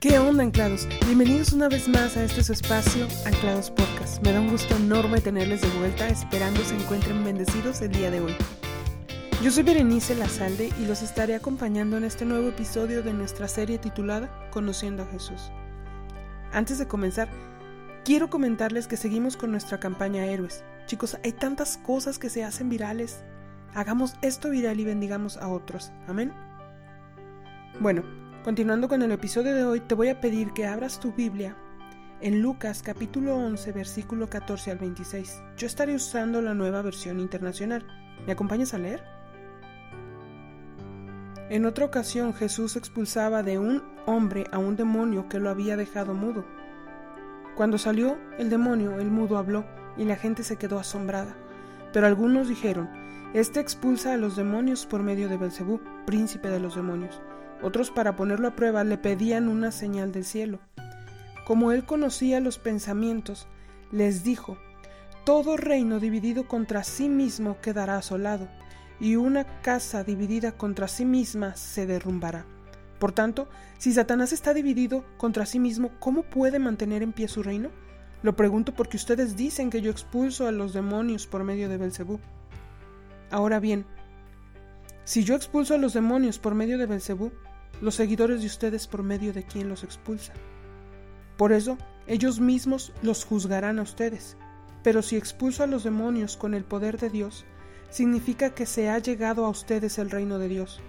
¿Qué onda, anclados? Bienvenidos una vez más a este su espacio, Anclados Podcast. Me da un gusto enorme tenerles de vuelta, esperando se encuentren bendecidos el día de hoy. Yo soy Berenice Lazalde y los estaré acompañando en este nuevo episodio de nuestra serie titulada Conociendo a Jesús. Antes de comenzar, quiero comentarles que seguimos con nuestra campaña Héroes. Chicos, hay tantas cosas que se hacen virales. Hagamos esto viral y bendigamos a otros. Amén. Bueno, Continuando con el episodio de hoy, te voy a pedir que abras tu Biblia en Lucas capítulo 11, versículo 14 al 26. Yo estaré usando la nueva versión internacional. ¿Me acompañas a leer? En otra ocasión Jesús expulsaba de un hombre a un demonio que lo había dejado mudo. Cuando salió el demonio, el mudo habló y la gente se quedó asombrada. Pero algunos dijeron, Este expulsa a los demonios por medio de Belcebú, príncipe de los demonios. Otros, para ponerlo a prueba, le pedían una señal del cielo. Como él conocía los pensamientos, les dijo, Todo reino dividido contra sí mismo quedará asolado, y una casa dividida contra sí misma se derrumbará. Por tanto, si Satanás está dividido contra sí mismo, ¿cómo puede mantener en pie su reino? Lo pregunto porque ustedes dicen que yo expulso a los demonios por medio de Belcebú. Ahora bien, si yo expulso a los demonios por medio de Belcebú, los seguidores de ustedes por medio de quien los expulsa. Por eso, ellos mismos los juzgarán a ustedes. Pero si expulso a los demonios con el poder de Dios, significa que se ha llegado a ustedes el reino de Dios.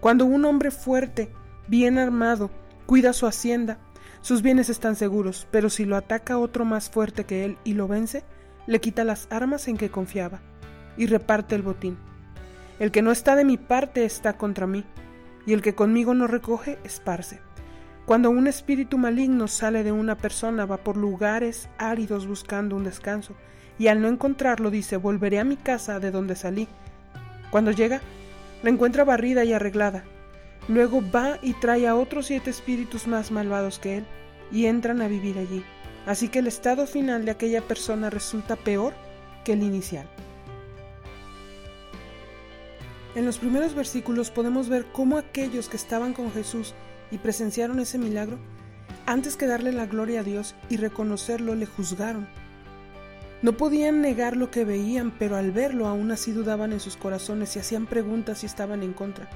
Cuando un hombre fuerte, bien armado, cuida su hacienda, sus bienes están seguros, pero si lo ataca otro más fuerte que él y lo vence, le quita las armas en que confiaba y reparte el botín. El que no está de mi parte está contra mí, y el que conmigo no recoge, esparce. Cuando un espíritu maligno sale de una persona, va por lugares áridos buscando un descanso, y al no encontrarlo dice, volveré a mi casa de donde salí. Cuando llega, la encuentra barrida y arreglada. Luego va y trae a otros siete espíritus más malvados que él, y entran a vivir allí. Así que el estado final de aquella persona resulta peor que el inicial. En los primeros versículos podemos ver cómo aquellos que estaban con Jesús y presenciaron ese milagro, antes que darle la gloria a Dios y reconocerlo, le juzgaron. No podían negar lo que veían, pero al verlo aún así dudaban en sus corazones y hacían preguntas y estaban en contra.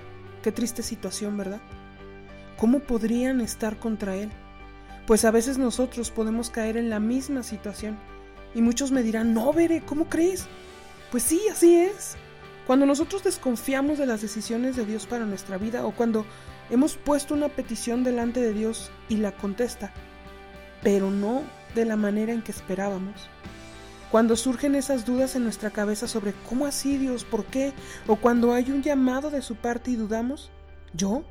Qué triste situación, ¿verdad? ¿Cómo podrían estar contra Él? Pues a veces nosotros podemos caer en la misma situación y muchos me dirán, no, Veré, ¿cómo crees? Pues sí, así es. Cuando nosotros desconfiamos de las decisiones de Dios para nuestra vida o cuando hemos puesto una petición delante de Dios y la contesta, pero no de la manera en que esperábamos. Cuando surgen esas dudas en nuestra cabeza sobre cómo así Dios, por qué, o cuando hay un llamado de su parte y dudamos, yo,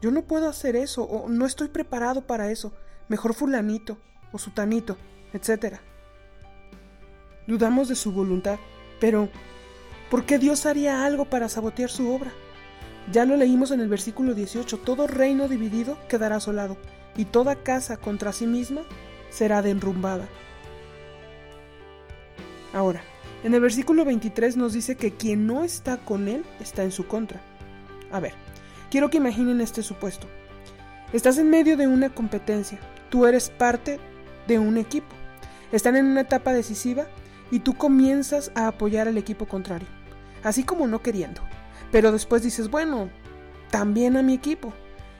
yo no puedo hacer eso, o no estoy preparado para eso, mejor fulanito, o sutanito, etc. Dudamos de su voluntad, pero ¿Por qué Dios haría algo para sabotear su obra? Ya lo leímos en el versículo 18, todo reino dividido quedará asolado, y toda casa contra sí misma será derrumbada. Ahora, en el versículo 23 nos dice que quien no está con él está en su contra. A ver, quiero que imaginen este supuesto. Estás en medio de una competencia, tú eres parte de un equipo, están en una etapa decisiva y tú comienzas a apoyar al equipo contrario, así como no queriendo. Pero después dices, bueno, también a mi equipo.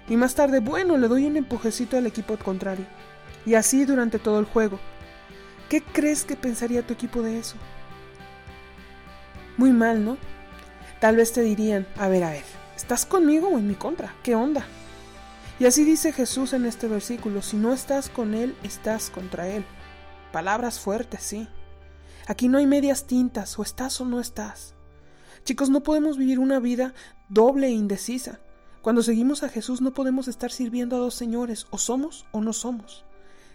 Y más tarde, bueno, le doy un empujecito al equipo contrario. Y así durante todo el juego. ¿Qué crees que pensaría tu equipo de eso? Muy mal, ¿no? Tal vez te dirían, a ver, a ver, ¿estás conmigo o en mi contra? ¿Qué onda? Y así dice Jesús en este versículo, si no estás con Él, estás contra Él. Palabras fuertes, sí. Aquí no hay medias tintas, o estás o no estás. Chicos, no podemos vivir una vida doble e indecisa. Cuando seguimos a Jesús no podemos estar sirviendo a dos señores, o somos o no somos.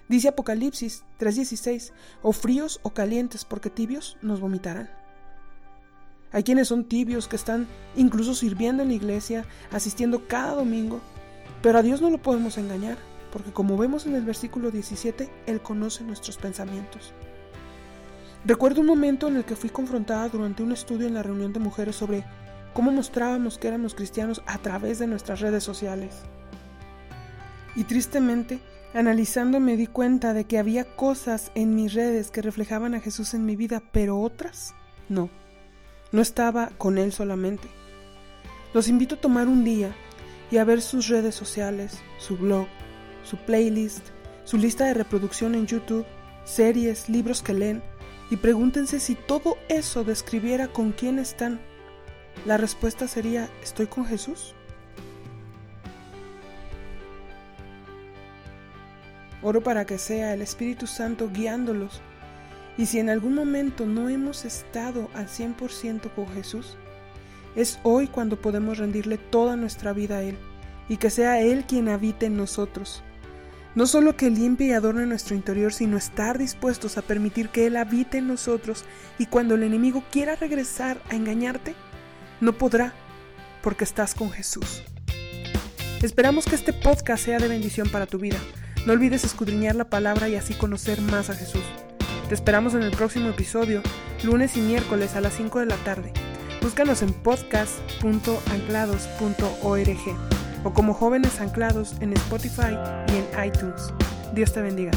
Dice Apocalipsis 3:16, o fríos o calientes, porque tibios nos vomitarán. Hay quienes son tibios, que están incluso sirviendo en la iglesia, asistiendo cada domingo, pero a Dios no lo podemos engañar, porque como vemos en el versículo 17, Él conoce nuestros pensamientos. Recuerdo un momento en el que fui confrontada durante un estudio en la reunión de mujeres sobre cómo mostrábamos que éramos cristianos a través de nuestras redes sociales. Y tristemente, analizando me di cuenta de que había cosas en mis redes que reflejaban a Jesús en mi vida, pero otras no. No estaba con Él solamente. Los invito a tomar un día y a ver sus redes sociales, su blog, su playlist, su lista de reproducción en YouTube, series, libros que leen, y pregúntense si todo eso describiera con quién están. La respuesta sería, ¿estoy con Jesús? Oro para que sea el Espíritu Santo guiándolos. Y si en algún momento no hemos estado al 100% con Jesús, es hoy cuando podemos rendirle toda nuestra vida a Él y que sea Él quien habite en nosotros. No solo que limpie y adorne nuestro interior, sino estar dispuestos a permitir que Él habite en nosotros y cuando el enemigo quiera regresar a engañarte, no podrá porque estás con Jesús. Esperamos que este podcast sea de bendición para tu vida. No olvides escudriñar la palabra y así conocer más a Jesús. Te esperamos en el próximo episodio, lunes y miércoles a las 5 de la tarde. Búscanos en podcast.anclados.org o como jóvenes anclados en Spotify y en iTunes. Dios te bendiga.